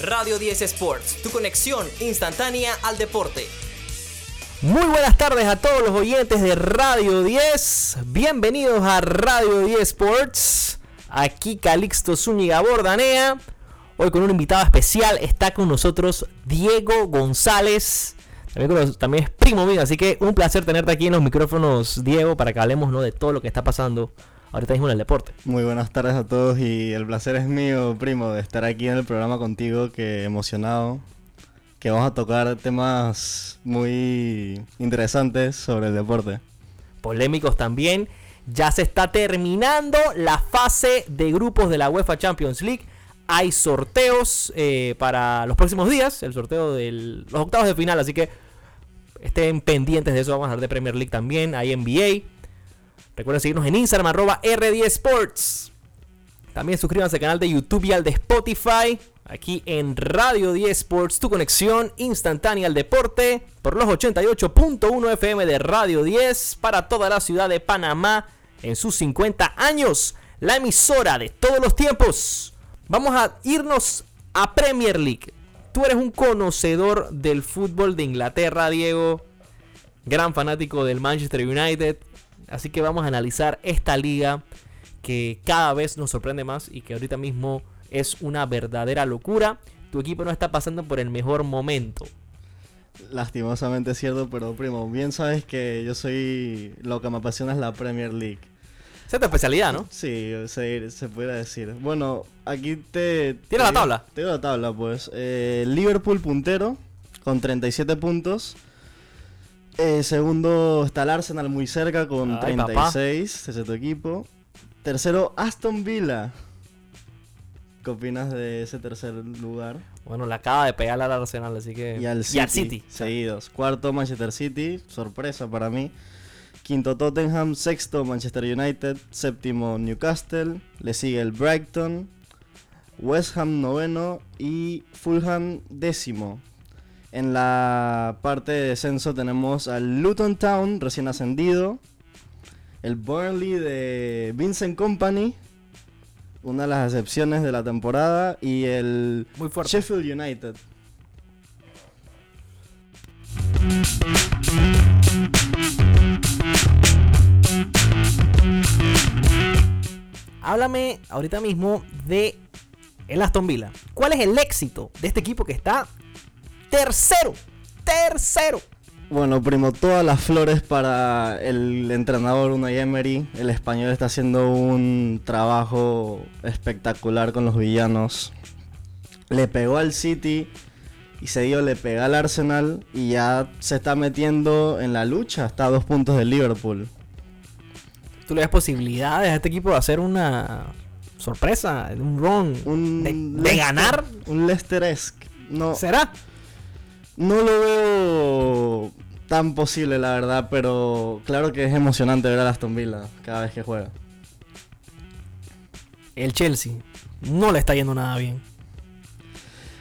Radio 10 Sports, tu conexión instantánea al deporte. Muy buenas tardes a todos los oyentes de Radio 10. Bienvenidos a Radio 10 Sports. Aquí Calixto Zúñiga Bordanea. Hoy con un invitado especial está con nosotros Diego González. También, también es primo mío, así que un placer tenerte aquí en los micrófonos, Diego, para que hablemos ¿no? de todo lo que está pasando ahorita mismo en el deporte. Muy buenas tardes a todos y el placer es mío, primo, de estar aquí en el programa contigo, que emocionado, que vamos a tocar temas muy interesantes sobre el deporte. Polémicos también. Ya se está terminando la fase de grupos de la UEFA Champions League. Hay sorteos eh, para los próximos días, el sorteo de los octavos de final, así que estén pendientes de eso. Vamos a hablar de Premier League también, hay NBA. Recuerden seguirnos en Instagram, arroba R10 Sports. También suscríbanse al canal de YouTube y al de Spotify. Aquí en Radio 10 Sports, tu conexión instantánea al deporte. Por los 88.1 FM de Radio 10 para toda la ciudad de Panamá en sus 50 años. La emisora de todos los tiempos. Vamos a irnos a Premier League. Tú eres un conocedor del fútbol de Inglaterra, Diego. Gran fanático del Manchester United. Así que vamos a analizar esta liga que cada vez nos sorprende más y que ahorita mismo es una verdadera locura. Tu equipo no está pasando por el mejor momento. Lastimosamente es cierto, pero primo, bien sabes que yo soy lo que me apasiona es la Premier League. Esa es tu especialidad, ¿no? Sí, se, se puede decir. Bueno, aquí te... ¿Tienes la tabla? Tengo la tabla, pues. Eh, Liverpool puntero, con 37 puntos. Eh, segundo está el Arsenal muy cerca, con Ay, 36. Ese es tu equipo. Tercero, Aston Villa. ¿Qué opinas de ese tercer lugar? Bueno, le acaba de pegar al Arsenal, así que... Y al City, seguidos. Cuarto, Manchester City, sorpresa para mí. Quinto, Tottenham. Sexto, Manchester United. Séptimo, Newcastle. Le sigue el Brighton. West Ham noveno y Fulham décimo. En la parte de descenso tenemos al Luton Town, recién ascendido. El Burnley de Vincent Company, una de las excepciones de la temporada. Y el Muy. Sheffield United. Háblame ahorita mismo de el Aston Villa. ¿Cuál es el éxito de este equipo que está tercero? Tercero. Bueno, primo, todas las flores para el entrenador Unai Emery. El español está haciendo un trabajo espectacular con los villanos. Le pegó al City y se dio, le pega al Arsenal y ya se está metiendo en la lucha. Está a dos puntos del Liverpool. ¿Tú le das posibilidades a este equipo de hacer una sorpresa, un run, Un de, ganar? Un Leicester-esque. No, ¿Será? No lo veo tan posible, la verdad, pero claro que es emocionante ver a Aston Villa cada vez que juega. El Chelsea no le está yendo nada bien.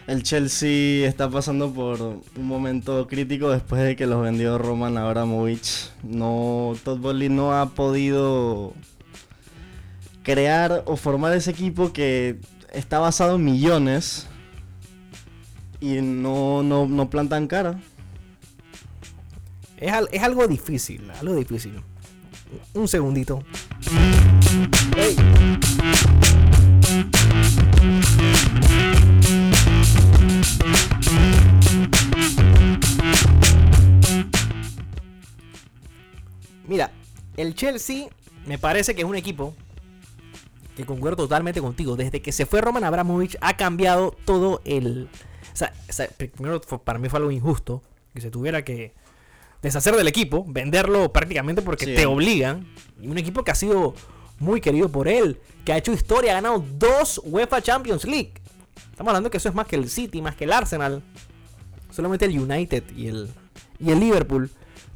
El Chelsea está pasando por un momento crítico después de que los vendió Roman Abramovich. No, Todd Bowley no ha podido crear o formar ese equipo que está basado en millones y no, no, no plantan cara. Es, es algo difícil, algo difícil. Un segundito. Mira, el Chelsea me parece que es un equipo que concuerdo totalmente contigo. Desde que se fue Roman Abramovich ha cambiado todo el... O sea, o sea, primero para mí fue algo injusto que se tuviera que deshacer del equipo, venderlo prácticamente porque Sí. te obligan. Y un equipo que ha sido muy querido por él, que ha hecho historia, ha ganado dos UEFA Champions League. Estamos hablando que eso es más que el City, más que el Arsenal. Solamente el United y el, y el Liverpool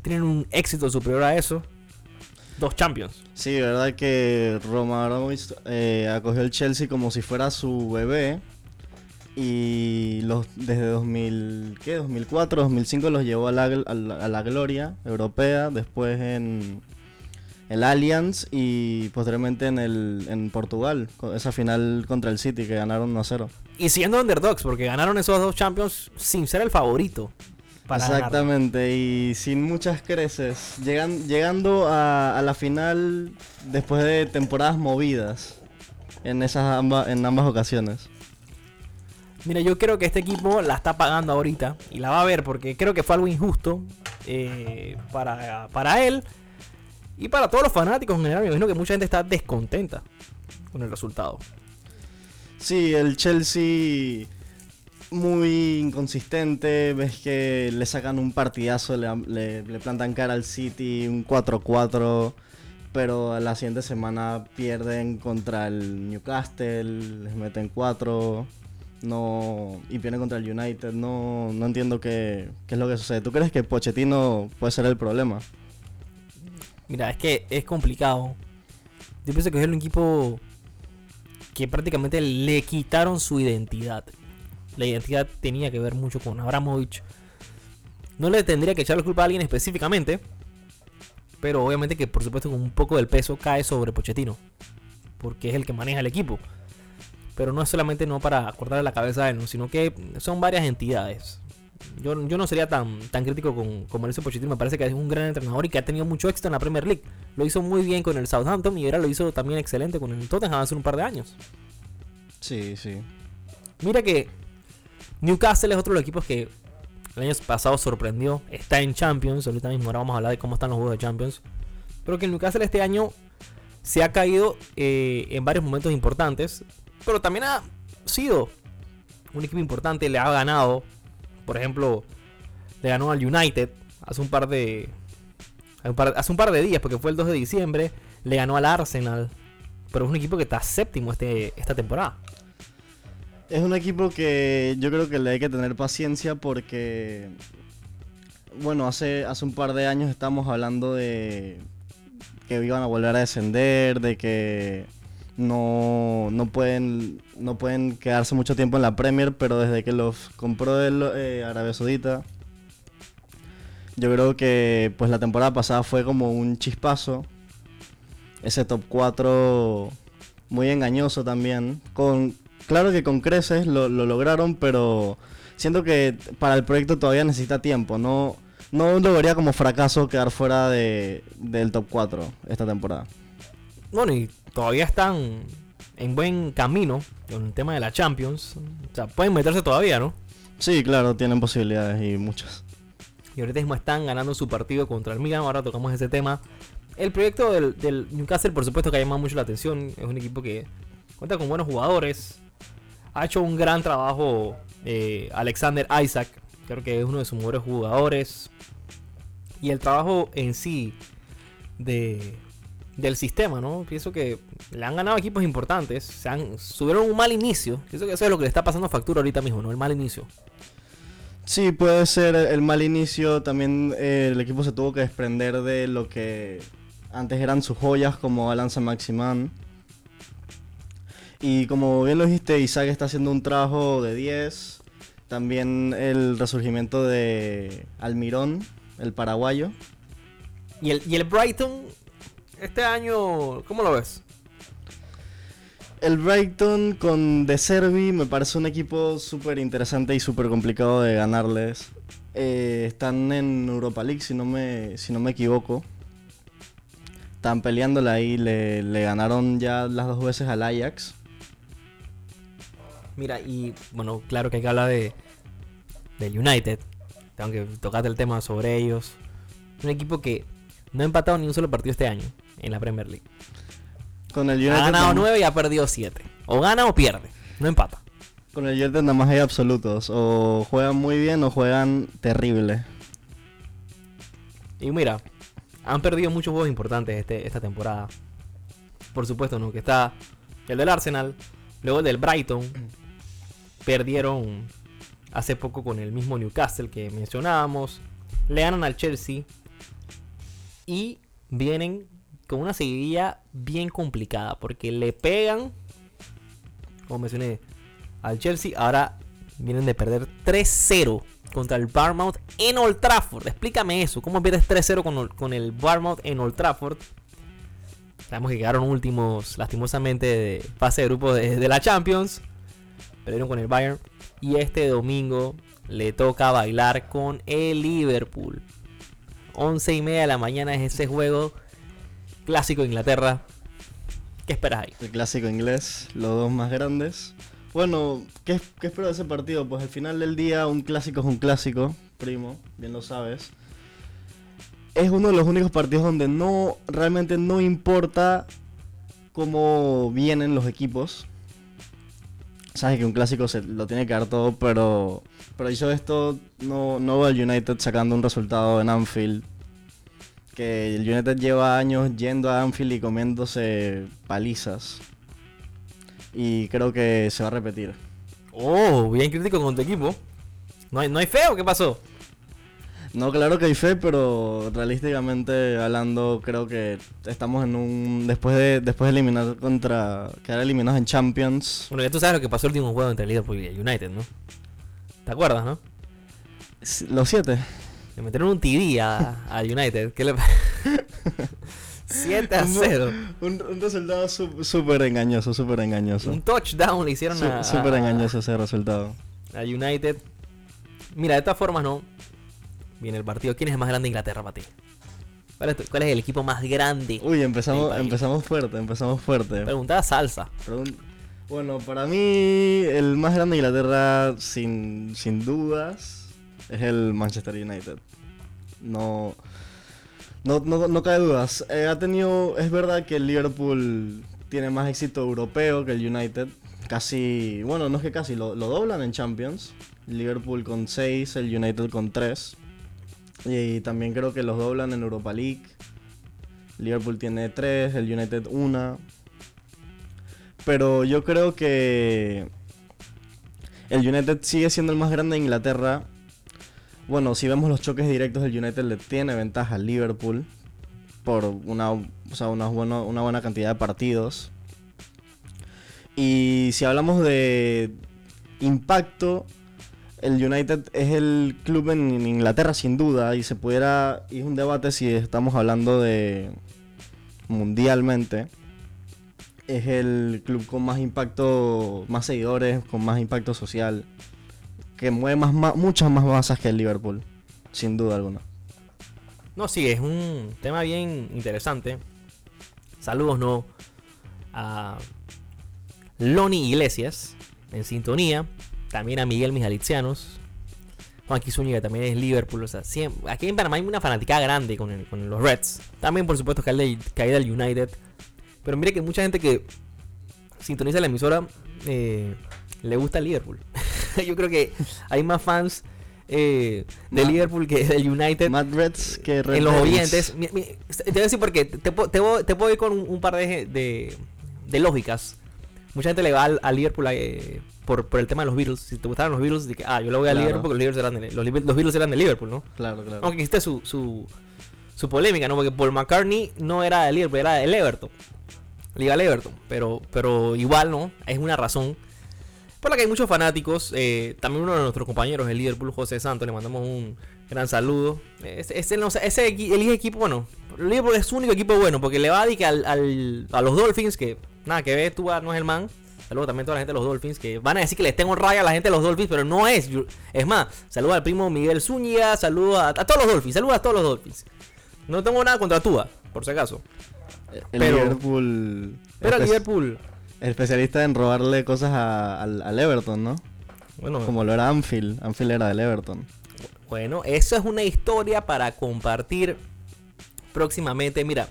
tienen un éxito superior a eso. Dos Champions. Sí, verdad que Abramovich eh, acogió el Chelsea como si fuera su bebé. Y los, desde 2000, ¿qué? 2004, 2005 los llevó a la, a la- a la gloria europea. Después en, el Allianz y posteriormente en, el, en Portugal, esa final contra el City que ganaron 1-0. Y siendo underdogs, porque ganaron esos dos Champions sin ser el favorito. para ganar. Exactamente, y sin muchas creces, llegan, llegando a, a la final después de temporadas movidas en, esas amba- en ambas ocasiones. Mira, yo creo que este equipo la está pagando ahorita y la va a ver porque creo que fue algo injusto eh, para, para él y para todos los fanáticos en general. Me imagino que mucha gente está descontenta con el resultado. Sí, el Chelsea muy inconsistente, ves que le sacan un partidazo, le, le- le plantan cara al City, un 4-4, pero a la siguiente semana pierden contra el Newcastle, les meten 4, no, y pierden contra el United, no, no entiendo qué, qué es lo que sucede. ¿Tú crees que Pochettino puede ser el problema? Mira, es que es complicado. Yo pienso que es un equipo que prácticamente le quitaron su identidad. La identidad tenía que ver mucho con Abramovich. No le tendría que echar la culpa a alguien específicamente. Pero obviamente que por supuesto con un poco del peso cae sobre Pochettino. Porque es el que maneja el equipo. Pero no es solamente no para cortarle la cabeza a él, ¿no? sino que son varias entidades. Yo, yo no sería tan, tan crítico con, con Mauricio Pochettino. Me parece que es un gran entrenador y que ha tenido mucho éxito en la Premier League. Lo hizo muy bien con el Southampton y ahora lo hizo también excelente con el Tottenham hace un par de años. Sí, sí. Mira que Newcastle es otro de los equipos que el año pasado sorprendió. Está en Champions. Ahorita mismo ahora vamos a hablar de cómo están los juegos de Champions. Pero que el Newcastle este año se ha caído eh, en varios momentos importantes. Pero también ha sido un equipo importante. Le ha ganado. Por ejemplo, le ganó al United hace un par de. Hace un par, de días, porque fue el 2 de diciembre. Le ganó al Arsenal. Pero es un equipo que está séptimo este, esta temporada. Es un equipo que yo creo que le hay que tener paciencia porque, bueno, hace, hace un par de años estábamos hablando de que iban a volver a descender, de que no, no, pueden, no pueden quedarse mucho tiempo en la Premier, pero desde que los compró el eh, Arabia Saudita, yo creo que pues la temporada pasada fue como un chispazo. Ese top 4 muy engañoso también. Con, claro que con creces lo, lo lograron, pero siento que para el proyecto todavía necesita tiempo. No, no como fracaso quedar fuera de, del top 4 esta temporada. Bueno, todavía están en buen camino con el tema de la Champions. O sea, pueden meterse todavía, ¿no? Sí, claro, tienen posibilidades y muchas. Y ahorita mismo están ganando su partido contra el Milan. Ahora tocamos ese tema. El proyecto del, del Newcastle, por supuesto, que ha llamado mucho la atención. Es un equipo que cuenta con buenos jugadores. Ha hecho un gran trabajo eh, Alexander Isaac. Creo que es uno de sus mejores jugadores. Y el trabajo en sí de, del sistema, ¿no? Pienso que le han ganado equipos importantes. Se han, subieron un mal inicio. Pienso que eso es lo que le está pasando factura ahorita mismo, ¿no? El mal inicio. Sí, puede ser el mal inicio. También eh, el equipo se tuvo que desprender de lo que antes eran sus joyas, como Alan Maximan. Y como bien lo dijiste, Isaac está haciendo un trabajo de 10. También el resurgimiento de Almirón, el paraguayo. Y el, y el Brighton, este año, ¿cómo lo ves? El Brighton con De Servi me parece un equipo súper interesante y súper complicado de ganarles. Eh, están en Europa League, si no me, si no me equivoco. Están peleándola ahí, le, le ganaron ya las dos veces al Ajax. Mira, y bueno, claro que hay que hablar de del United. Tengo que tocarte el tema sobre ellos. Un equipo que no ha empatado ni un solo partido este año en la Premier League. Con el Ha United, ganado nada- 9 y ha perdido 7. O gana o pierde. No empata. con el United nada más hay absolutos. O juegan muy bien o juegan terrible. Y mira, han perdido muchos juegos importantes este, esta temporada. Por supuesto, ¿no? Que está el del Arsenal, luego el del Brighton. Perdieron hace poco con el mismo Newcastle que mencionábamos. Le ganan al Chelsea. Y vienen con una seguidilla bien complicada. Porque le pegan, como mencioné, al Chelsea. Ahora vienen de perder 3-0 contra el Barmouth en Old Trafford. Explícame eso. ¿Cómo pierdes 3-0 con, con el Barmouth en Old Trafford? Sabemos que quedaron últimos, lastimosamente, de fase de grupo de, de la Champions. Perdieron con el Bayern. Y este domingo le toca bailar con el Liverpool. 11 y media de la mañana es ese juego clásico de Inglaterra. ¿Qué esperas ahí? El clásico inglés, los dos más grandes. Bueno, ¿qué, espero de ese partido? Pues al final del día un clásico es un clásico, primo, bien lo sabes. Es uno de los únicos partidos donde no realmente no importa cómo vienen los equipos. Sabes que un clásico se lo tiene que dar todo, pero pero dicho esto, no, no veo al United sacando un resultado en Anfield. Que el United lleva años yendo a Anfield y comiéndose palizas. Y creo que se va a repetir. Oh, bien crítico con tu equipo. ¿No hay, no hay feo? ¿Qué pasó? No, claro que hay fe, pero realísticamente hablando, creo que estamos en un. Después de, después de eliminar contra. quedar eliminados en Champions. Bueno, ya tú sabes lo que pasó el último juego entre Liverpool y United, ¿no? ¿Te acuerdas, no? Los siete. Le metieron un TD a, a United. ¿Qué le 7 a 0. Un, un resultado su- súper engañoso, súper engañoso. Un touchdown le hicieron Su- a, Súper engañoso ese resultado. a United. Mira, de todas formas, no. Viene el partido. ¿Quién es el más grande de Inglaterra para ti? ¿Cuál es, tu- cuál es el equipo más grande? Uy, empezamos, empezamos fuerte, empezamos fuerte. Preguntada salsa. Pregun- Bueno, para mí el más grande de Inglaterra, sin, sin dudas, es el Manchester United. No, no, no, no cabe dudas. Eh, ha tenido, es verdad que el Liverpool tiene más éxito europeo que el United. Casi, bueno, no es que casi, lo, lo doblan en Champions. Liverpool con 6, el United con 3. Y también creo que los doblan en Europa League. Liverpool tiene 3, el United 1. Pero yo creo que el United sigue siendo el más grande de Inglaterra. Bueno, si vemos los choques directos, el United le tiene ventaja al Liverpool por una, o sea, una, buena, una buena cantidad de partidos. Y si hablamos de impacto, el United es el club en Inglaterra sin duda y se pudiera y es un debate si estamos hablando de mundialmente es el club con más impacto, más seguidores, con más impacto social, que mueve más, muchas más masas que el Liverpool, sin duda alguna. No, sí, es un tema bien interesante. Saludos, ¿no? A Loni Iglesias, en sintonía. También a Miguel Mijalitsianos. Juanqui Zúñiga también es Liverpool. O sea, aquí en Panamá hay una fanática grande con, los Reds. También, por supuesto, caída del United. Pero mire que mucha gente que sintoniza la emisora eh, le gusta Liverpool. Yo creo que hay más fans eh, de Liverpool que del United Reds que Red en los oyentes. mi- mi- te voy a decir porque te, te, puedo- te voy- te puedo ir con un, un par de, de, de lógicas. Mucha gente le va al, a Liverpool eh, por, por el tema de los Beatles. Si te gustaban los Beatles, de que, ah, yo le voy a. Liverpool porque los, Beatles eran de, los, Liber- los Beatles eran de Liverpool, ¿no? Claro, claro. Aunque existe su, su, su polémica, ¿no? Porque Paul McCartney no era de Liverpool, era del Everton. Le iba al Everton. Pero, pero igual, ¿no? Es una razón por la que hay muchos fanáticos. eh, también uno de nuestros compañeros del Liverpool, José Santos, le mandamos un gran saludo. Ese, ese, no ese equipo, bueno, el Liverpool es su único equipo bueno, porque le va a dedicar al, al- a los Dolphins, que nada que ver, tú no es el man. Saludos también a toda la gente de los Dolphins, que van a decir que les tengo raya a la gente de los Dolphins, pero no es. Es más, saludos al primo Miguel Zúñiga, saludos a, a todos los Dolphins, saludos a todos los Dolphins. No tengo nada contra Tua, por si acaso. el pero- Liverpool. Pero el Liverpool, Especialista en robarle cosas a- al, al Everton, ¿no? bueno, Como lo era Anfield. Anfield era del Everton. Bueno, eso es una historia para compartir próximamente. Mira,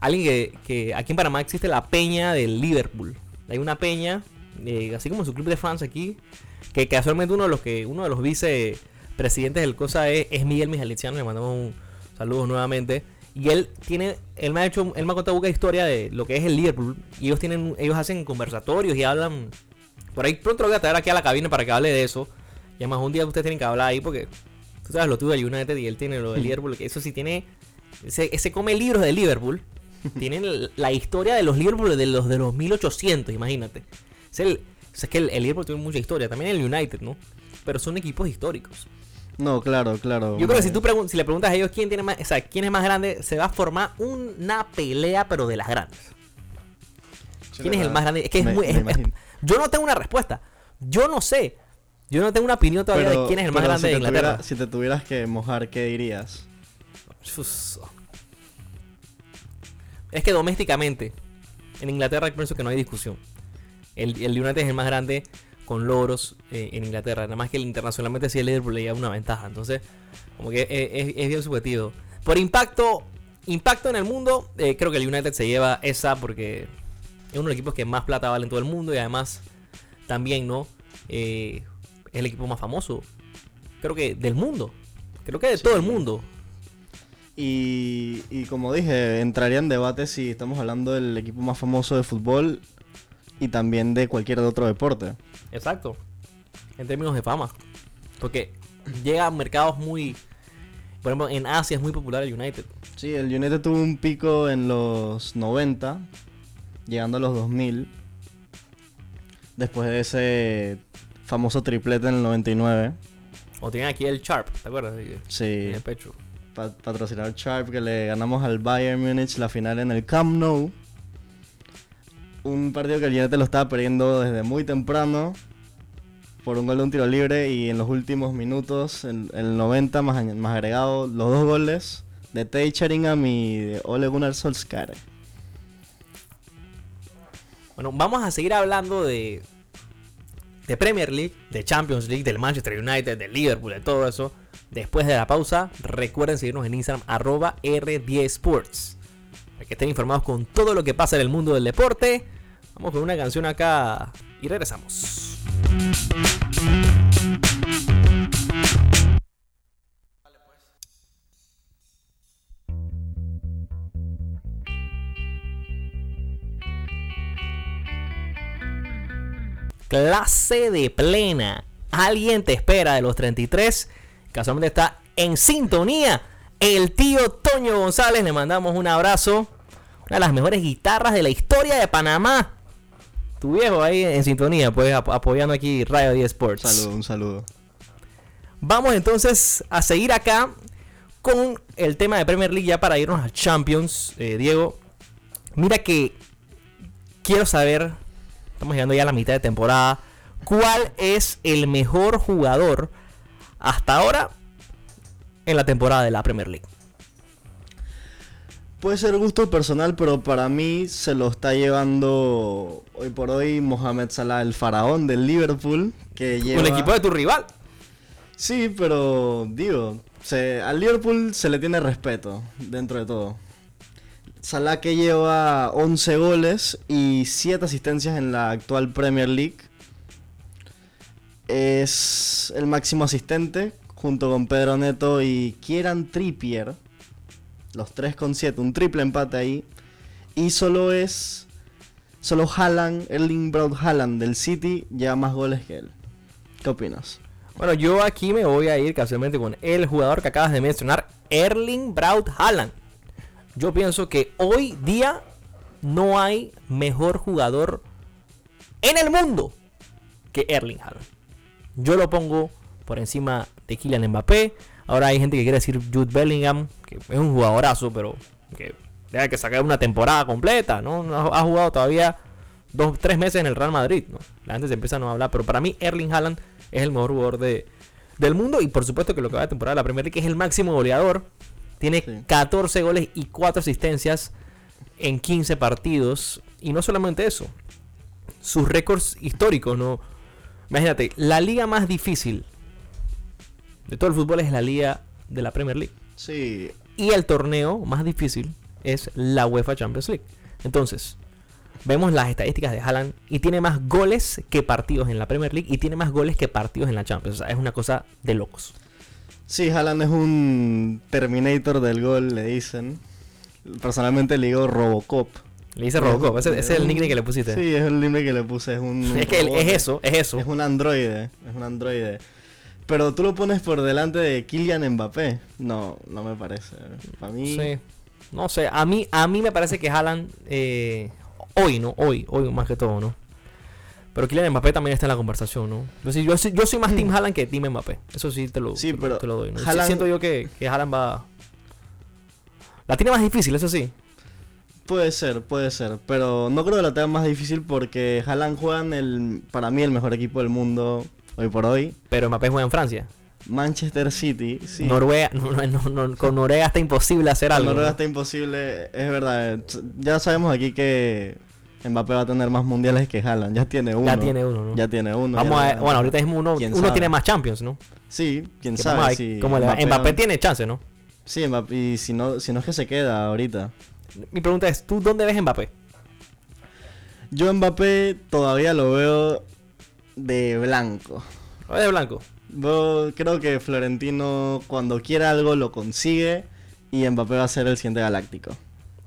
alguien que, que aquí en Panamá existe la peña del Liverpool. Hay una peña, eh, así como su club de fans aquí, que casualmente uno de los que uno de los vicepresidentes del cosa es, es Miguel Mijaliciano. Le mandamos un saludo nuevamente. Y él tiene, él me ha hecho, él me ha contado una historia de lo que es el Liverpool. Y ellos tienen, ellos hacen conversatorios y hablan. Por ahí pronto lo voy a traer aquí a la cabina para que hable de eso. Y además un día ustedes tienen que hablar ahí porque tú sabes lo tuyo del United y él tiene lo del Liverpool. Que eso sí tiene. Ese, ese come libros de Liverpool. Tienen la historia de los Liverpool de los de los 1800, imagínate. Es, el, es que el, el Liverpool tiene mucha historia. También el United, ¿no? Pero son equipos históricos. No, claro, claro. Yo creo que si tú pregun- si le preguntas a ellos quién tiene más, o sea, quién es más grande, se va a formar una pelea, pero de las grandes. ¿Quién es el más grande? Es que es Me- muy. me es- es- imagino. yo no tengo una respuesta. Yo no sé. Yo no tengo una opinión todavía de Pero- quién es el más grande si de te Inglaterra. tuviera- si te tuvieras que mojar, ¿qué dirías? Es que domésticamente, en Inglaterra pienso que no hay discusión. El, el United es el más grande con logros eh, en Inglaterra. Nada más que internacionalmente sí el Liverpool le lleva una ventaja. Entonces, como que es, es- es bien subjetivo. Por impacto, impacto en el mundo, eh, creo que el United se lleva esa porque es uno de los equipos que más plata vale en todo el mundo y además también, ¿no? Eh, es el equipo más famoso, creo que del mundo. Creo que de todo el mundo. Y, y como dije, entraría en debate si estamos hablando del equipo más famoso de fútbol y también de cualquier otro deporte. Exacto. En términos de fama. Porque llega a mercados muy. Por ejemplo, en Asia es muy popular el United. Sí, el United tuvo un pico en los 90, llegando a los 2000. Después de ese famoso triplete en el 99. O tienen aquí el Sharp, ¿te acuerdas? En Sí, el pecho. pa- patrocinador Sharp que le ganamos al Bayern Múnich la final en el Camp Nou. Un partido que el United lo estaba perdiendo desde muy temprano por un gol de un tiro libre y en los últimos minutos, en el 90 más, más agregado, los dos goles de Tay Sheringham y de Ole Gunnar Solskjaer. Bueno, vamos a seguir hablando de. De Premier League, de Champions League, del Manchester United, del Liverpool, de todo eso. Después de la pausa, recuerden seguirnos en Instagram, arroba R10Sports. Para que estén informados con todo lo que pasa en el mundo del deporte. Vamos con una canción acá y regresamos. Clase de plena. Alguien te espera de los 33. Casualmente está en sintonía. El tío Toño González. Le mandamos un abrazo. Una de las mejores guitarras de la historia de Panamá. Tu viejo ahí en sintonía, pues ap- apoyando aquí Radio 10 Sports. Saludo, un saludo. Vamos entonces a seguir acá con el tema de Premier League ya para irnos a Champions, eh, Diego. Mira que quiero saber, estamos llegando ya a la mitad de temporada, cuál es el mejor jugador hasta ahora en la temporada de la Premier League. Puede ser gusto personal, pero para mí se lo está llevando hoy por hoy Mohamed Salah, el faraón del Liverpool, que lleva... El equipo de tu rival. Sí, pero digo, se, al Liverpool se le tiene respeto dentro de todo. Salah que lleva 11 goles y 7 asistencias en la actual Premier League. Es el máximo asistente junto con Pedro Neto y Kieran Trippier. Los 3 con 7, un triple empate ahí. Y solo es solo Haaland, Erling Braut Haaland del City lleva más goles que él. ¿Qué opinas? Bueno, yo aquí me voy a ir casualmente con el jugador que acabas de mencionar, Erling Braut Haaland. Yo pienso que hoy día no hay mejor jugador en el mundo que Erling Haaland. Yo lo pongo por encima de Kylian Mbappé. Ahora hay gente que quiere decir Jude Bellingham, que es un jugadorazo, pero que tenga que sacar una temporada completa, ¿no? No ha jugado todavía dos, tres meses en el Real Madrid, ¿no? La gente se empieza a no hablar, pero para mí Erling Haaland es el mejor jugador de, del mundo y por supuesto que lo que va de temporada de la Premier League es el máximo goleador. Tiene Sí. 14 goles y 4 asistencias en 15 partidos. Y no solamente eso, sus récords históricos, ¿no? Imagínate, la liga más difícil de todo el fútbol es la liga de la Premier League. Sí, Y el torneo más difícil es la UEFA Champions League. Entonces, vemos las estadísticas de Haaland y tiene más goles que partidos en la Premier League y tiene más goles que partidos en la Champions. O sea, es una cosa de locos. Sí, Haaland es un Terminator del gol, le dicen. Personalmente le digo Robocop. Le dice Robocop, ese, ese es el nickname que le pusiste. Sí, es el nickname que le puse. Es un. es que robot. es eso, es eso. Es un androide. Es un androide. Pero tú lo pones por delante de Kylian Mbappé. No, no me parece. Para mí. Sí. No sé, a mí, a mí me parece que Haaland eh, hoy, ¿no? Hoy, hoy más que todo, ¿no? Pero Kylian Mbappé también está en la conversación, ¿no? Yo, sí- yo, yo soy más Team Haaland que Team Mbappé. Eso sí te lo, Sí, te pero te lo doy. ¿no? Sí Haaland- Siento yo que, que Haaland va... La tiene más difícil, eso sí. Puede ser, puede ser. Pero no creo que la tenga más difícil porque Haaland juega en el, para mí, el mejor equipo del mundo hoy por hoy. Pero Mbappé juega en Francia. Manchester City, sí. Noruega, no, no, no, no, con Noruega está imposible hacer Con algo. Noruega ¿no? está imposible, es verdad. Ya sabemos aquí que Mbappé va a tener más mundiales que Haaland. Ya tiene uno. Ya tiene uno, ¿no? Ya tiene uno. Vamos ya a le- ver, bueno, ahorita mismo uno, ¿Quién uno sabe? tiene más Champions, ¿no? Sí, quién Que sabe. ver si cómo le va. Mbappé, tiene chance, ¿no? Sí, Mbappé, y si no, si no es que se queda ahorita. Mi pregunta es, ¿tú dónde ves Mbappé? Yo Mbappé todavía lo veo de blanco. ¿O de blanco? Yo creo que Florentino cuando quiera algo lo consigue y Mbappé va a ser el siguiente galáctico.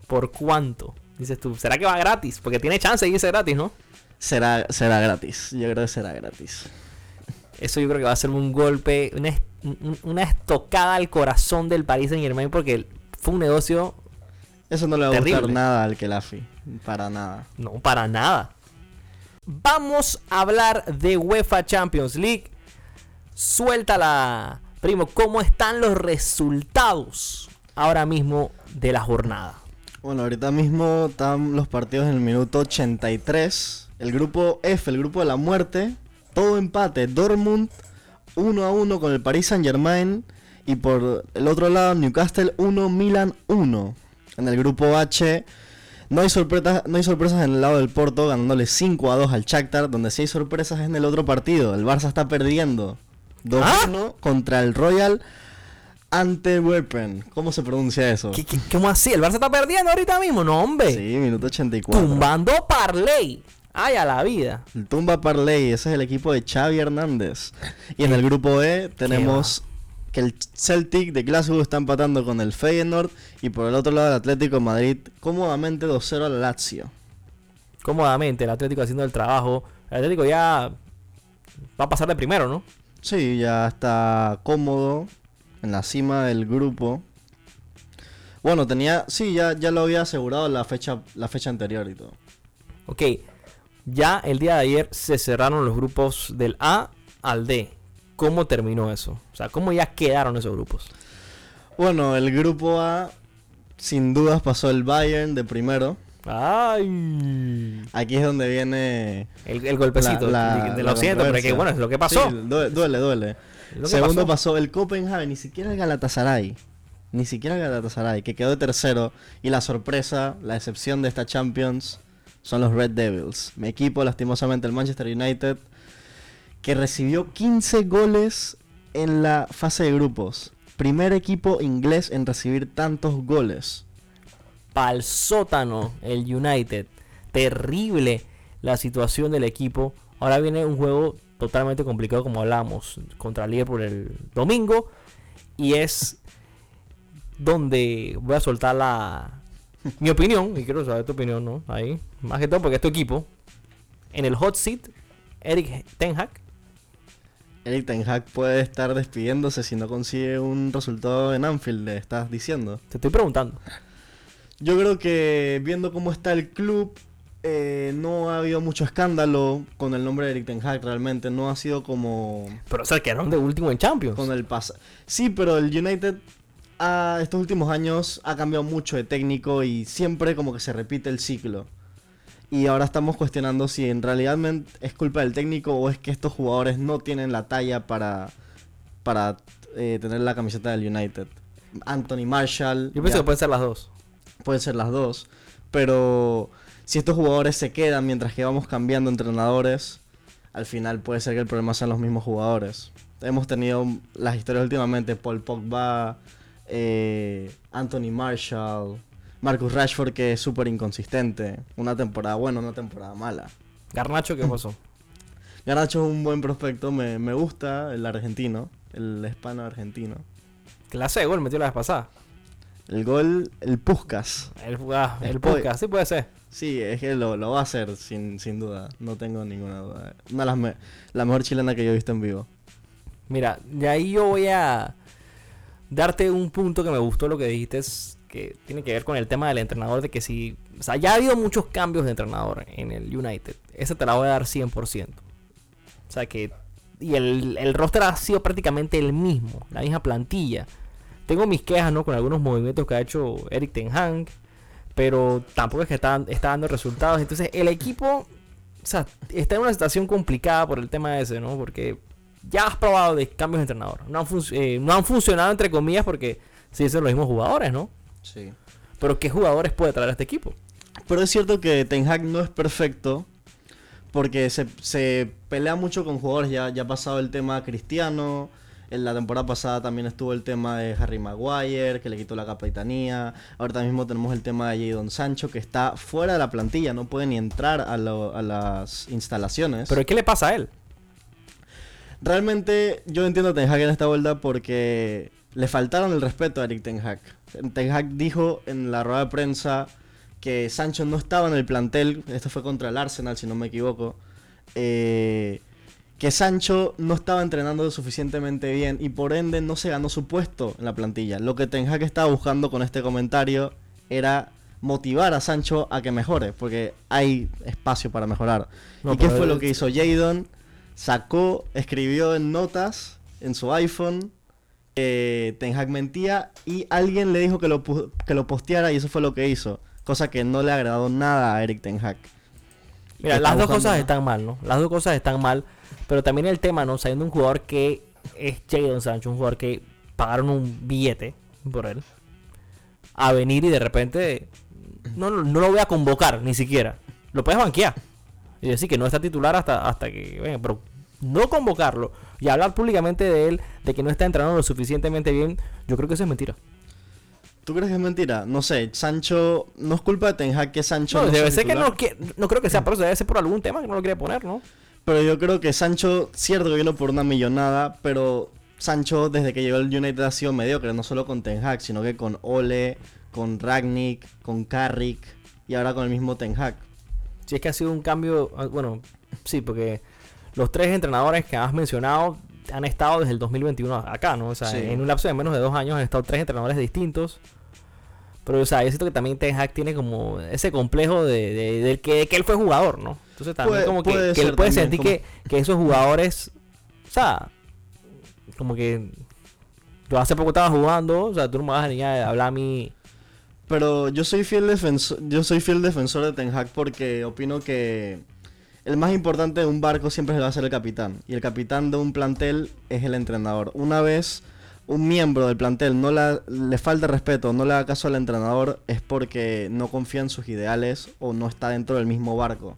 ¿Por cuánto? Dices tú, ¿será que va gratis? Porque tiene chance de irse gratis, ¿no? Será, será gratis. Yo creo que será gratis. Eso yo creo que va a ser un golpe, una, una estocada al corazón del Paris Saint Germain porque fue un negocio, Eso no le va a gustar nada al Kelafi. Para nada. no, para nada. Vamos a hablar de UEFA Champions League. Suéltala, primo, ¿cómo están los resultados ahora mismo de la jornada? Bueno, ahorita mismo están los partidos en el minuto 83. El grupo F, el grupo de la muerte. Todo empate. Dortmund 1 a 1 con el Paris Saint Germain. Y por el otro lado, Newcastle 1, Milan 1. En el grupo H, no hay, sorpresas, no hay sorpresas en el lado del Porto, ganándole 5 a 2 al Shakhtar. Donde sí hay sorpresas es en el otro partido. El Barça está perdiendo 2 a 1 contra el Royal Antwerpen. ¿Cómo se pronuncia eso? ¿Qué, qué- cómo así? ¿El Barça está perdiendo ahorita mismo? No, hombre. Sí, minuto 84. Tumbando Parley. Ay, a la vida. El Tumba Parley, ese es el equipo de Xavi Hernández. Y en el grupo E tenemos que el Celtic de Glasgow está empatando con el Feyenoord y por el otro lado el Atlético de Madrid cómodamente 2-0 al Lazio. Cómodamente, el Atlético haciendo el trabajo. El Atlético ya va a pasar de primero, ¿no? Sí, ya está cómodo en la cima del grupo. Bueno, tenía, sí, ya, ya lo había asegurado la fecha, la fecha anterior y todo. Ok. Ya el día de ayer se cerraron los grupos del A al D. ¿Cómo terminó eso? O sea, ¿cómo ya quedaron esos grupos? Bueno, el grupo A sin dudas pasó el Bayern de primero. Ay. Aquí es donde viene El, el golpecito. La- de- la- de la lo siento, pero que bueno, es lo que pasó. Sí, duele, duele. Segundo pasó. pasó. el Copenhagen, ni siquiera el Galatasaray. Ni siquiera el Galatasaray, que quedó de tercero. Y la sorpresa, la excepción de esta Champions, son los Red Devils. Mi equipo, lastimosamente, el Manchester United, que recibió 15 goles en la fase de grupos. Primer equipo inglés en recibir tantos goles. Pa'l sótano el United. Terrible la situación del equipo. Ahora viene un juego totalmente complicado como hablamos contra Liverpool el domingo. Y es donde voy a soltar la mi opinión. Y quiero saber tu opinión, ¿no? Ahí. Más que todo porque es tu equipo. En el hot seat, Eric Ten Hag. Eric Ten Hag puede estar despidiéndose si no consigue un resultado en Anfield, le estás diciendo. Te estoy preguntando. Yo creo que viendo cómo está el club, eh, no ha habido mucho escándalo con el nombre de Eric Ten Hag realmente. No ha sido como Pero se quedaron de último en Champions. con el pasado. Sí, pero el United ah, estos últimos años ha cambiado mucho de técnico y siempre como que se repite el ciclo. Y ahora estamos cuestionando si en realidad es culpa del técnico o es que estos jugadores no tienen la talla para, para eh, tener la camiseta del United. Anthony Marshall. Yo pienso ya- que pueden ser las dos. pueden ser las dos. Pero si estos jugadores se quedan mientras que vamos cambiando entrenadores, al final puede ser que el problema sean los mismos jugadores. Hemos tenido las historias últimamente, Paul Pogba, eh, Anthony Marshall, Marcus Rashford que es súper inconsistente. Una temporada buena, una temporada mala. Garnacho, ¿qué pasó? Garnacho es un buen prospecto, me, me gusta el argentino, el hispano argentino. Clase de gol metió la vez pasada. El gol, el Puskas. El, ah, el podcast, sí puede ser. Sí, es que lo, lo va a hacer sin, sin duda, no tengo ninguna duda. Una de las me- la mejor chilena que yo he visto en vivo. Mira, de ahí yo voy a darte un punto que me gustó lo que dijiste, que tiene que ver con el tema del entrenador, de que si o sea, ya ha habido muchos cambios de entrenador en el United. Esa te la voy a dar 100%. O sea que. Y el, el roster ha sido prácticamente el mismo, la misma plantilla. Tengo mis quejas, ¿no? Con algunos movimientos que ha hecho Eric Ten Hag. Pero tampoco es que está, está dando resultados. Entonces, el equipo. O sea, está en una situación complicada por el tema ese, ¿no? Porque ya has probado de cambios de entrenador. No han, eh, no han funcionado, entre comillas, porque sí son los mismos jugadores, ¿no? Sí. Pero ¿qué jugadores puede traer a este equipo? Pero es cierto que Ten Hag no es perfecto porque se, se pelea mucho con jugadores. Ya, ya ha pasado el tema Cristiano. En la temporada pasada también estuvo el tema de Harry Maguire, que le quitó la capitanía. Ahorita mismo tenemos el tema de Jadon Sancho, que está fuera de la plantilla, no puede ni entrar a, lo- a las instalaciones. Pero ¿qué le pasa a él? Realmente yo entiendo a Ten Hag en esta vuelta porque le faltaron el respeto a Eric Ten Hag. Ten Hag dijo en la rueda de prensa que Sancho no estaba en el plantel, esto fue contra el Arsenal si no me equivoco, eh, que Sancho no estaba entrenando suficientemente bien y por ende no se ganó su puesto en la plantilla. Lo que Ten Hag estaba buscando con este comentario era motivar a Sancho a que mejore, porque hay espacio para mejorar. No, ¿Y qué fue lo que hizo Jadon? Sacó, escribió en notas en su iPhone que Ten Hag mentía y alguien le dijo que lo, que lo posteara y eso fue lo que hizo. Cosa que no le agradó nada a Eric Ten Hag. Mira, las dos cosas están mal, ¿no? Las dos cosas están mal. Pero también el tema, ¿no? Sabiendo un jugador que es Jadon Sancho, un jugador que pagaron un billete por él. A venir y de repente no, no, no lo voy a convocar ni siquiera. Lo puedes banquear. Y decir que no está titular hasta, hasta que venga. Pero no convocarlo y hablar públicamente de él, de que no está entrenando lo suficientemente bien, yo creo que eso es mentira. ¿Tú crees que es mentira? No sé, Sancho, no es culpa de Ten Hag que Sancho No, no debe ser que no, que- no creo que sea por eso, debe ser por algún tema que no lo quiere poner, ¿no? Pero yo creo que Sancho, cierto que vino por una millonada, pero Sancho desde que llegó al United ha sido mediocre, no solo con Ten Hag, sino que con Ole, con Ragnick, con Carrick y ahora con el mismo Ten Hag. Si es que ha sido un cambio, ah, bueno, sí, porque los tres entrenadores que has mencionado han estado desde el 2021 acá, ¿no? O sea, Sí. en un lapso de menos de dos años han estado tres entrenadores distintos. Pero, o sea, yo siento que también Ten Hag tiene como ese complejo de, de- que, de que él fue jugador, ¿no? Entonces también Puede- como que, puede que él puede sentir como- que, que esos jugadores, o sea, como que yo hace poco estaba jugando, o sea, tú no me vas a venir a hablar a mí. Pero yo soy fiel defensor, yo soy fiel defensor de Ten Hag porque opino que el más importante de un barco siempre va a ser el capitán. Y el capitán de un plantel es el entrenador. Una vez un miembro del plantel no le falta respeto, no le da caso al entrenador, es porque no confía en sus ideales o no está dentro del mismo barco.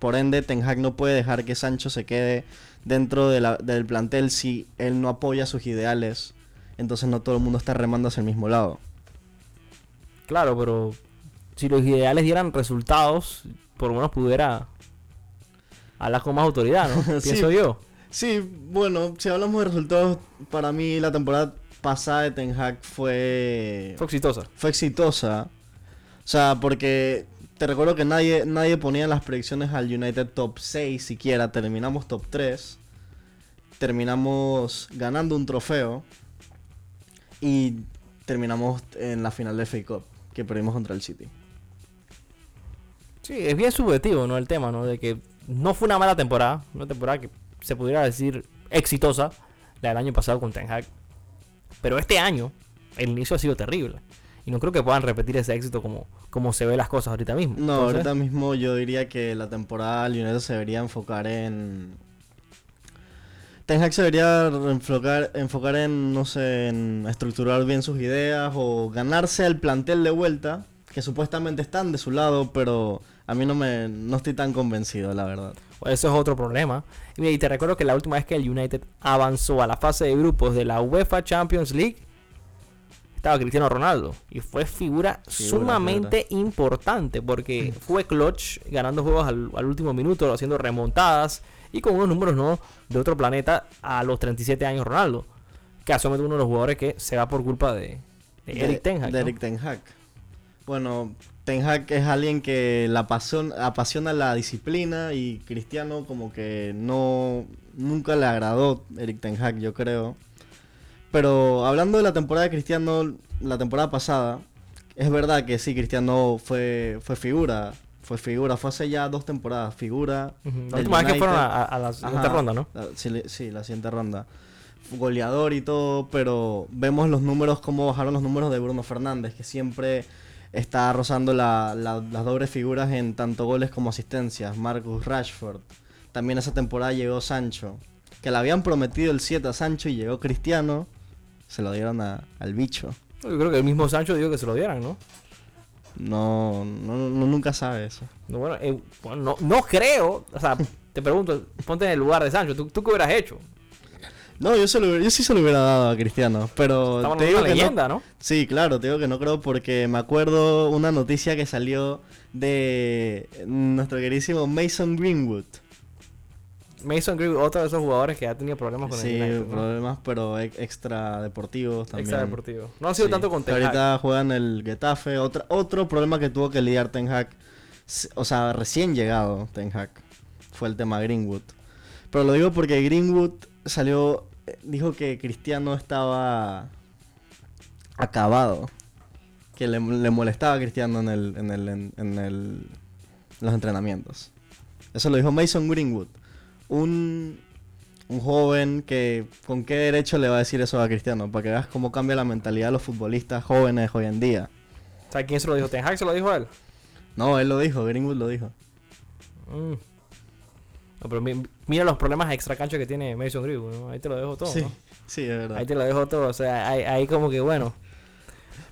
Por ende, Ten Hag no puede dejar que Sancho se quede dentro del plantel si él no apoya sus ideales. Entonces no todo el mundo está remando hacia el mismo lado. Claro, pero si los ideales dieran resultados, por lo menos pudiera hablar con más autoridad, ¿no? Sí. Pienso yo. Sí, bueno, si hablamos de resultados, para mí la temporada pasada de Ten Hag fue, Fue exitosa. fue exitosa. O sea, porque te recuerdo que nadie, nadie ponía en las predicciones al United top 6 siquiera. Terminamos top 3. Terminamos ganando un trofeo. Y terminamos en la final de FA Cup, que perdimos contra el City. Sí, es bien subjetivo, ¿no? El tema, ¿no? De que no fue una mala temporada, una temporada que se pudiera decir exitosa, la del año pasado con Ten Hag. Pero este año, el inicio ha sido terrible. Y no creo que puedan repetir ese éxito como, como se ve las cosas ahorita mismo. No, Entonces, ahorita mismo yo diría que la temporada United se debería enfocar en. Ten Hag se debería enfocar, enfocar en, no sé, en estructurar bien sus ideas o ganarse al plantel de vuelta, que supuestamente están de su lado, pero a mí no me no estoy tan convencido, la verdad. Eso es otro problema. Y, mira, y te recuerdo que la última vez que el United avanzó a la fase de grupos de la UEFA Champions League estaba Cristiano Ronaldo. Y fue figura, Figura, sumamente importante porque fue clutch ganando juegos al, al último minuto, haciendo remontadas y con unos números no de otro planeta a los 37 años Ronaldo. Casualmente uno de los jugadores que se va por culpa de, de Eric Ten Hag. de ¿no? Eric Ten Hag. Bueno, Ten Hag es alguien que la apasiona, apasiona la disciplina y Cristiano como que no nunca le agradó Eric Ten Hag, yo creo. Pero hablando de la temporada de Cristiano, la temporada pasada, es verdad que sí, Cristiano fue, fue figura. Fue figura, fue hace ya dos temporadas. Figura. La última vez que fueron a, a- la siguiente Ajá, ronda, ¿no? la- sí, sí, la siguiente ronda. Goleador y todo, pero vemos los números, cómo bajaron los números de Bruno Fernández, que siempre está rozando la- la- las dobles figuras en tanto goles como asistencias. Marcus Rashford. También esa temporada llegó Sancho, que le habían prometido el 7 a Sancho y llegó Cristiano. Se lo dieron a- al bicho. Yo creo que el mismo Sancho dijo que se lo dieran, ¿no? No, no, no- nunca sabe eso. No, bueno, eh, bueno, no, no creo. O sea, te pregunto, ponte en el lugar de Sancho. ¿Tú, tú qué hubieras hecho? No, yo, se lo hubiera- yo sí se lo hubiera dado a Cristiano, pero Estamos te digo una que no- leyenda, ¿no? Sí, claro, te digo que no creo porque me acuerdo una noticia que salió de nuestro queridísimo Mason Greenwood. Mason Greenwood, otro de esos jugadores que ha tenido problemas con Sí, el United, ¿no? problemas, pero ex- extra deportivos también. Extra deportivo. No ha sido Sí, tanto con Ten Hag. Ahorita juegan el Getafe. Otra, otro problema que tuvo que lidiar Ten Hag, o sea, recién llegado Ten Hag, fue el tema Greenwood. Pero lo digo porque Greenwood salió, eh, dijo que Cristiano estaba acabado. Que le, le molestaba a Cristiano en el, en el, en, en el, en los entrenamientos. Eso lo dijo Mason Greenwood. Un, un joven que con qué derecho le va a decir eso a Cristiano, para que veas cómo cambia la mentalidad de los futbolistas jóvenes hoy en día. ¿Sabes quién se lo dijo? ¿Ten Hag se lo dijo a él? No, él lo dijo, Greenwood lo dijo. Mm. No, pero mi- mira los problemas extra cancha que tiene Mason Greenwood, ¿no? Ahí te lo dejo todo, sí, ¿no? sí, es verdad. Ahí te lo dejo todo. O sea, ahí, ahí como que bueno.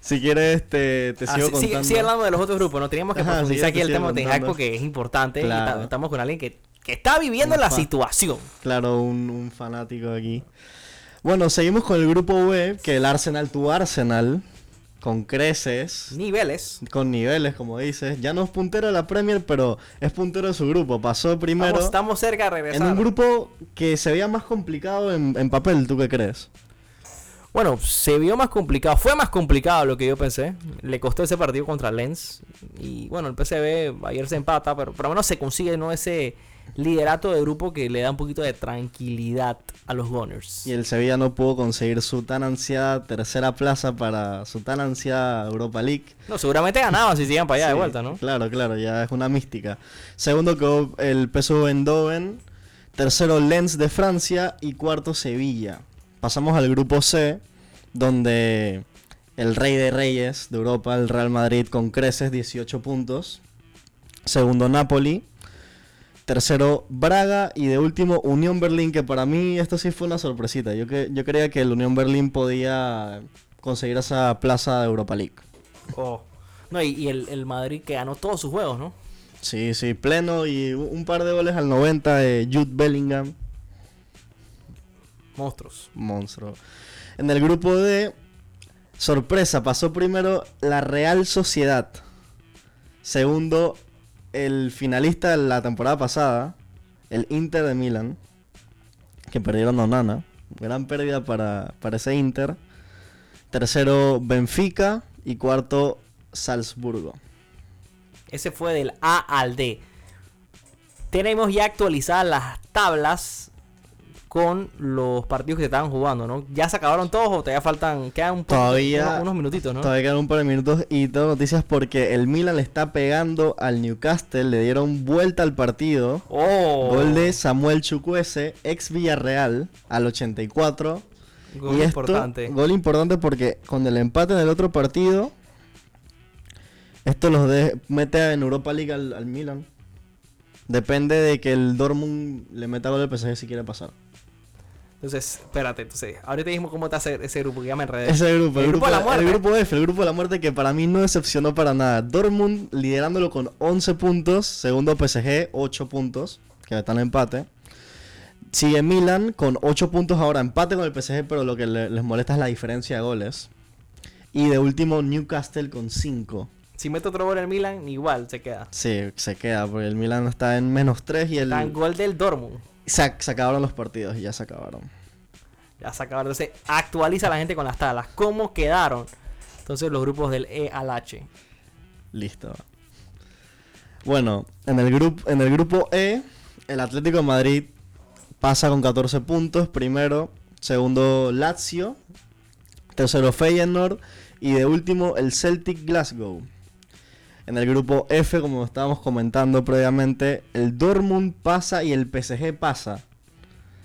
Si quieres, te, te Ah, sigo sí- sigue, contando. sigue hablando de los otros grupos, ¿no? Teníamos que Ajá, profundizar sí, aquí el tema de Ten Hag contando. porque es importante. Claro. ta- estamos con alguien que, que está viviendo la Ufa. situación. Claro, un, un fanático aquí. Bueno, seguimos con el grupo B, que el Arsenal, tu Arsenal, con creces, Niveles. con niveles, como dices. Ya no es puntero de la Premier, pero es puntero de su grupo. Pasó primero Estamos, estamos cerca de regresar. en un grupo que se veía más complicado en, en papel, ¿tú qué crees? Bueno, se vio más complicado. Fue más complicado lo que yo pensé. Le costó ese partido contra Lens. Y bueno, el PSV ayer se empata, pero por lo menos se consigue ¿no? ese liderato de grupo que le da un poquito de tranquilidad a los Gunners. Y el Sevilla no pudo conseguir su tan ansiada tercera plaza para su tan ansiada Europa League. No, seguramente ganaban si siguen para allá de vuelta, ¿no? Claro, claro, ya es una mística. Segundo quedó el PSV Eindhoven. Tercero Lens de Francia. Y cuarto Sevilla. Pasamos al grupo C, donde el rey de reyes de Europa, el Real Madrid, con creces, 18 puntos. Segundo Napoli. Tercero Braga. Y de último Unión Berlín, que para mí esto sí fue una sorpresita. Yo, que, yo creía que el Unión Berlín podía conseguir esa plaza de Europa League. Oh. No, y, y el, el Madrid que ganó todos sus juegos, ¿no? Sí, sí, pleno y un un par de goles al 90 de Jude Bellingham, Monstruos. monstruo. En el grupo D, sorpresa, pasó primero la Real Sociedad. Segundo, el finalista de la temporada pasada, el Inter de Milán, que perdieron a Onana. Gran pérdida para, para ese Inter. Tercero, Benfica. Y cuarto, Salzburgo. Ese fue del A al D. Tenemos ya actualizadas las tablas con los partidos que se estaban jugando, ¿no? ¿Ya se acabaron todos o todavía faltan, quedan un poco- Todavía- unos, unos minutitos, ¿no? Todavía quedan un par de minutos y tengo noticias porque el Milan le está pegando al Newcastle, le dieron vuelta al partido. Oh, Gol de Samuel Chukwueze, ex Villarreal, al 84. gol y esto, importante. gol importante porque con el empate en el otro partido, esto los de, mete en Europa League al, al Milan. Depende de que el Dortmund le meta gol al PSG si quiere pasar. Entonces, espérate, entonces, ahorita mismo cómo está ese, ese grupo, que ya me enredé. Ese grupo, el, El grupo grupo, de la muerte. el grupo F, el grupo de la muerte que para mí no decepcionó para nada. Dortmund liderándolo con 11 puntos, segundo PSG 8 puntos, que están en empate. Sigue Milan con 8 puntos ahora, empate con el PSG, pero lo que le- les molesta es la diferencia de goles. Y de último Newcastle con 5. Si mete otro gol en el Milan, igual se queda. Sí, se queda, porque el Milan está en menos 3 y el... Está en gol del Dortmund. Se, se acabaron los partidos y ya se acabaron. Ya se acabaron. Entonces, actualiza la gente con las tablas. ¿Cómo quedaron? Entonces, los grupos del E al H. Listo. Bueno, en el, grupo en el grupo E, el Atlético de Madrid pasa con 14 puntos. Primero, segundo Lazio. Tercero Feyenoord. Y de último, el Celtic Glasgow. En el grupo F, como estábamos comentando previamente, el Dortmund pasa y el PSG pasa.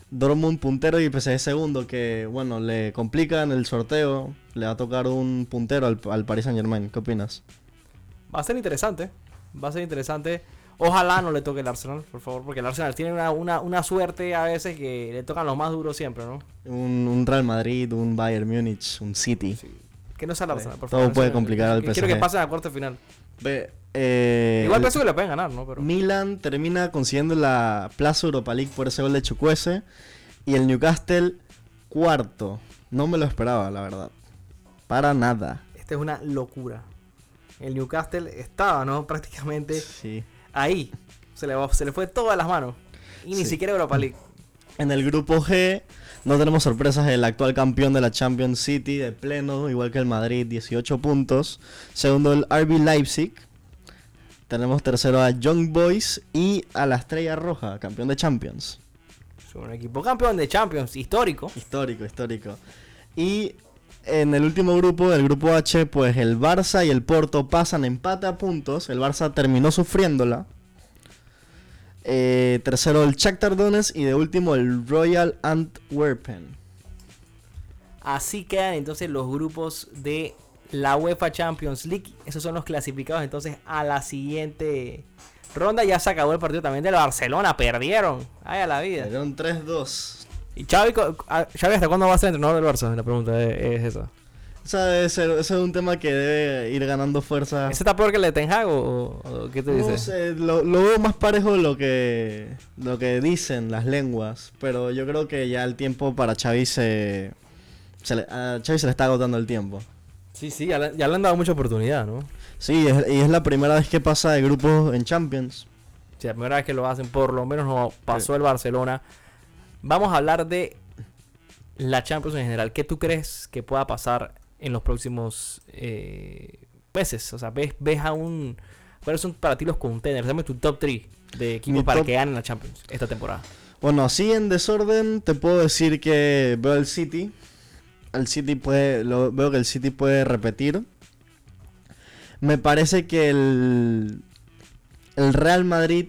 Dortmund puntero y PSG segundo, que bueno, le complican el sorteo. Le va a tocar un puntero al, al Paris Saint Germain. ¿Qué opinas? Va a ser interesante. Va a ser interesante. Ojalá no le toque el Arsenal, por favor, porque el Arsenal tiene una, una, una suerte a veces que le tocan los más duros siempre, ¿no? Un, un Real Madrid, un Bayern Múnich, un City. Sí. Que no sea el Arsenal, por Todo favor. puede Eso- complicar al que Quiero que PSG. pasen a la cuarta final. Ve, eh, Igual pienso que le pueden ganar, ¿no? Pero Milan termina consiguiendo la Plaza Europa League por ese gol de Chukwueze. Y el Newcastle cuarto. No me lo esperaba, la verdad. Para nada. esta es una locura. El Newcastle estaba, ¿no? Prácticamente Sí. ahí. Se le, se le fue todas las manos. Y ni Sí. siquiera Europa League. En el grupo G no tenemos sorpresas. El actual campeón de la Champions City de pleno, igual que el Madrid, 18 puntos. Segundo el RB Leipzig. Tenemos tercero a Young Boys y a la Estrella Roja, campeón de Champions. Es un equipo campeón de Champions, histórico. Histórico, histórico. Y en el último grupo, el grupo H, pues el Barça y el Porto pasan empate a puntos. El Barça terminó sufriéndola. Eh, tercero el Shakhtar Donetsk y de último el Royal Antwerpen. Así quedan entonces los grupos de la UEFA Champions League. Esos son los clasificados entonces a la siguiente ronda. Ya se acabó el partido también del Barcelona. Perdieron. Ay, a la vida. Dieron 3-2. ¿Y Xavi, co- a- Xavi hasta cuándo va a ser entrenador del Barça? La pregunta es, es esa. O sea, debe ser- ese es un tema que debe ir ganando fuerza. ¿Ese está peor que el de Ten Hag o, qué te No dice? sé, lo, lo veo más parejo de lo que, lo que dicen las lenguas. Pero yo creo que ya el tiempo para Xavi se... se le- a Xavi se le está agotando el tiempo. Sí, sí, ya le, ya le han dado mucha oportunidad, ¿no? Sí, es- y es la primera vez que pasa de grupos en Champions. Sí, la primera vez que lo hacen, por lo menos no pasó el Barcelona. Vamos a hablar de la Champions en general. ¿Qué tú crees que pueda pasar en los próximos eh, meses? O sea, ¿ves, ves a un... ¿Cuáles son para ti los contenders? Dame tu top 3 de equipos para top- que ganen la Champions esta temporada. Bueno, así en desorden te puedo decir que veo el City. El City puede, lo, veo que el City puede repetir. Me parece que el, el Real Madrid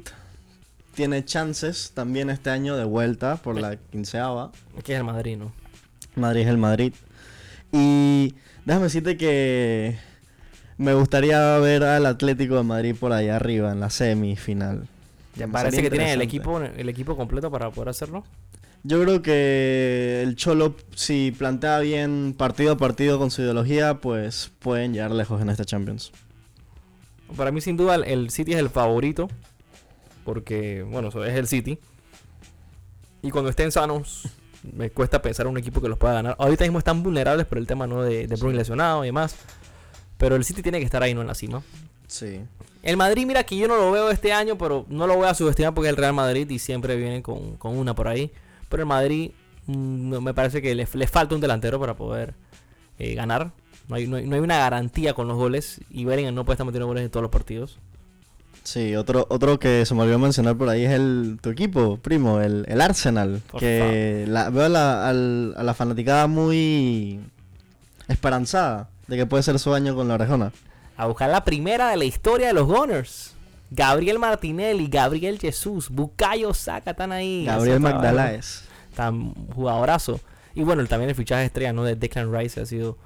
tiene chances también este año de vuelta por la quinceava. Que es el Madrid, ¿no? Madrid es el Madrid. Y déjame decirte que me gustaría ver al Atlético de Madrid por allá arriba en la semifinal. ¿Te Me parece que tienen el equipo, el equipo completo para poder hacerlo? Yo creo que el Cholo, si plantea bien partido a partido con su ideología, pues pueden llegar lejos en esta Champions. Para mí, sin duda, el- City es el favorito. Porque, bueno, es el City. Y cuando estén sanos, me cuesta pensar en un equipo que los pueda ganar. Ahorita mismo están vulnerables por el tema ¿no? de, de lesionado y demás. Pero el City tiene que estar ahí, ¿no? En la cima. Sí. El Madrid, mira que yo no lo veo este año, pero no lo voy a subestimar porque es el Real Madrid y siempre vienen con, con una por ahí. Pero el Madrid mm, no- me parece que le, le falta un delantero para poder eh, ganar. No hay, no, hay, no hay una garantía con los goles y Bellingham no puede estar metiendo goles en todos los partidos. Sí, otro, otro que se me olvidó mencionar por ahí es el tu equipo, primo, el, el Arsenal. Por que la- veo a la, al- a la fanaticada muy esperanzada de que puede ser su año con la orejona. A buscar la primera de la historia de los Gunners. Gabriel Martinelli, Gabriel Jesús, Bukayo Saka están ahí. Gabriel. Magdalaes. tan jugadorazo. Y bueno, también el fichaje estrella ¿no? de Declan Rice ha sido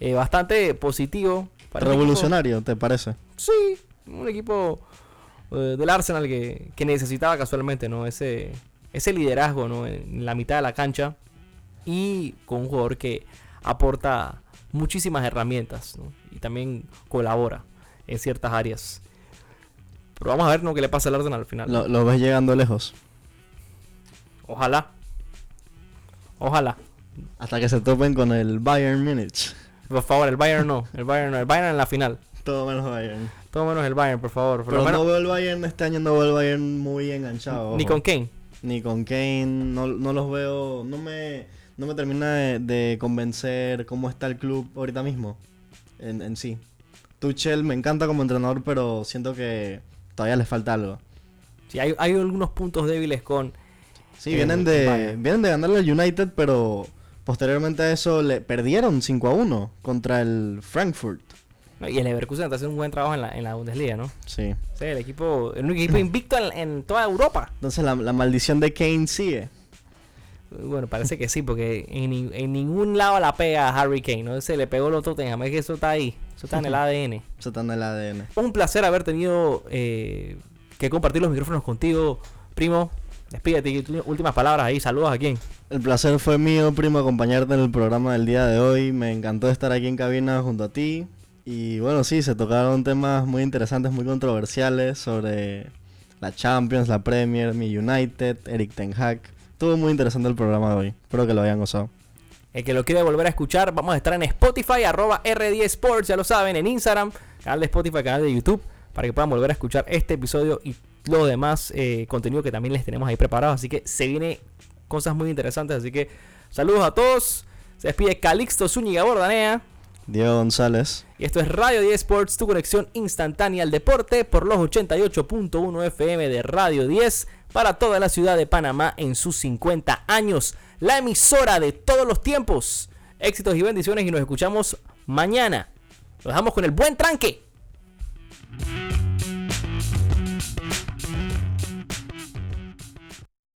eh, bastante positivo. para Revolucionario, ¿te parece? Sí, un equipo eh, del Arsenal que, que necesitaba casualmente ¿no? ese, ese liderazgo ¿no? en la mitad de la cancha y con un jugador que aporta muchísimas herramientas ¿no? y también colabora en ciertas áreas. Pero vamos a ver ¿no? qué le pasa al Arsenal al final. Lo, lo ves llegando lejos. Ojalá. Ojalá. Hasta que se topen con el Bayern Múnich. Por favor, el Bayern no. El Bayern no. El Bayern en la final. Todo menos Bayern. Todo menos el Bayern, por favor. Por Pero menos- no veo el Bayern, este año no veo el Bayern muy enganchado. ni ojo. con Kane. Ni con Kane, no, no los veo, no me, no me termina de, de convencer cómo está el club ahorita mismo, en, en sí. Tuchel me encanta como entrenador, pero siento que todavía les falta algo. Sí, hay, hay algunos puntos débiles con. Sí, El vienen de, Bayern. vienen de ganarle al United, pero, Posteriormente a eso le perdieron 5 a 1 contra el Frankfurt. No, Y el Leverkusen está haciendo un buen trabajo en la, en la Bundesliga, ¿no? Sí. Sí, el equipo, el único equipo invicto en, en toda Europa. Entonces la, la maldición de Kane sigue. Bueno, parece que sí, porque en, ni- en ningún lado la pega a Harry Kane, ¿no? Se le pegó el Tottenham, es que eso está ahí, eso está en el ADN. Eso está en el ADN. Un placer haber tenido eh, que compartir los micrófonos contigo, primo. Despídete, últimas palabras ahí, saludos a quién. El placer fue mío, primo, acompañarte en el programa del día de hoy. Me encantó estar aquí en cabina junto a ti. Y bueno, sí, se tocaron temas muy interesantes, muy controversiales sobre la Champions, la Premier, mi United, Eric Ten Hag. Estuvo muy interesante el programa de hoy. Espero que lo hayan gozado. El que lo quiere volver a escuchar, vamos a estar en Spotify, arroba R10 Sports, ya lo saben, en Instagram, canal de Spotify, canal de YouTube, para que puedan volver a escuchar este episodio y lo demás eh, contenido que también les tenemos ahí preparado. Así que se viene cosas muy interesantes. Así que saludos a todos. Se despide Calixto Zúñiga Bordanea. Diego González. Y esto es Radio 10 Sports, tu conexión instantánea al deporte por los 88.1 FM de Radio 10 para toda la ciudad de Panamá en sus 50 años. La emisora de todos los tiempos. Éxitos y bendiciones y nos escuchamos mañana. Nos dejamos con el buen tranque.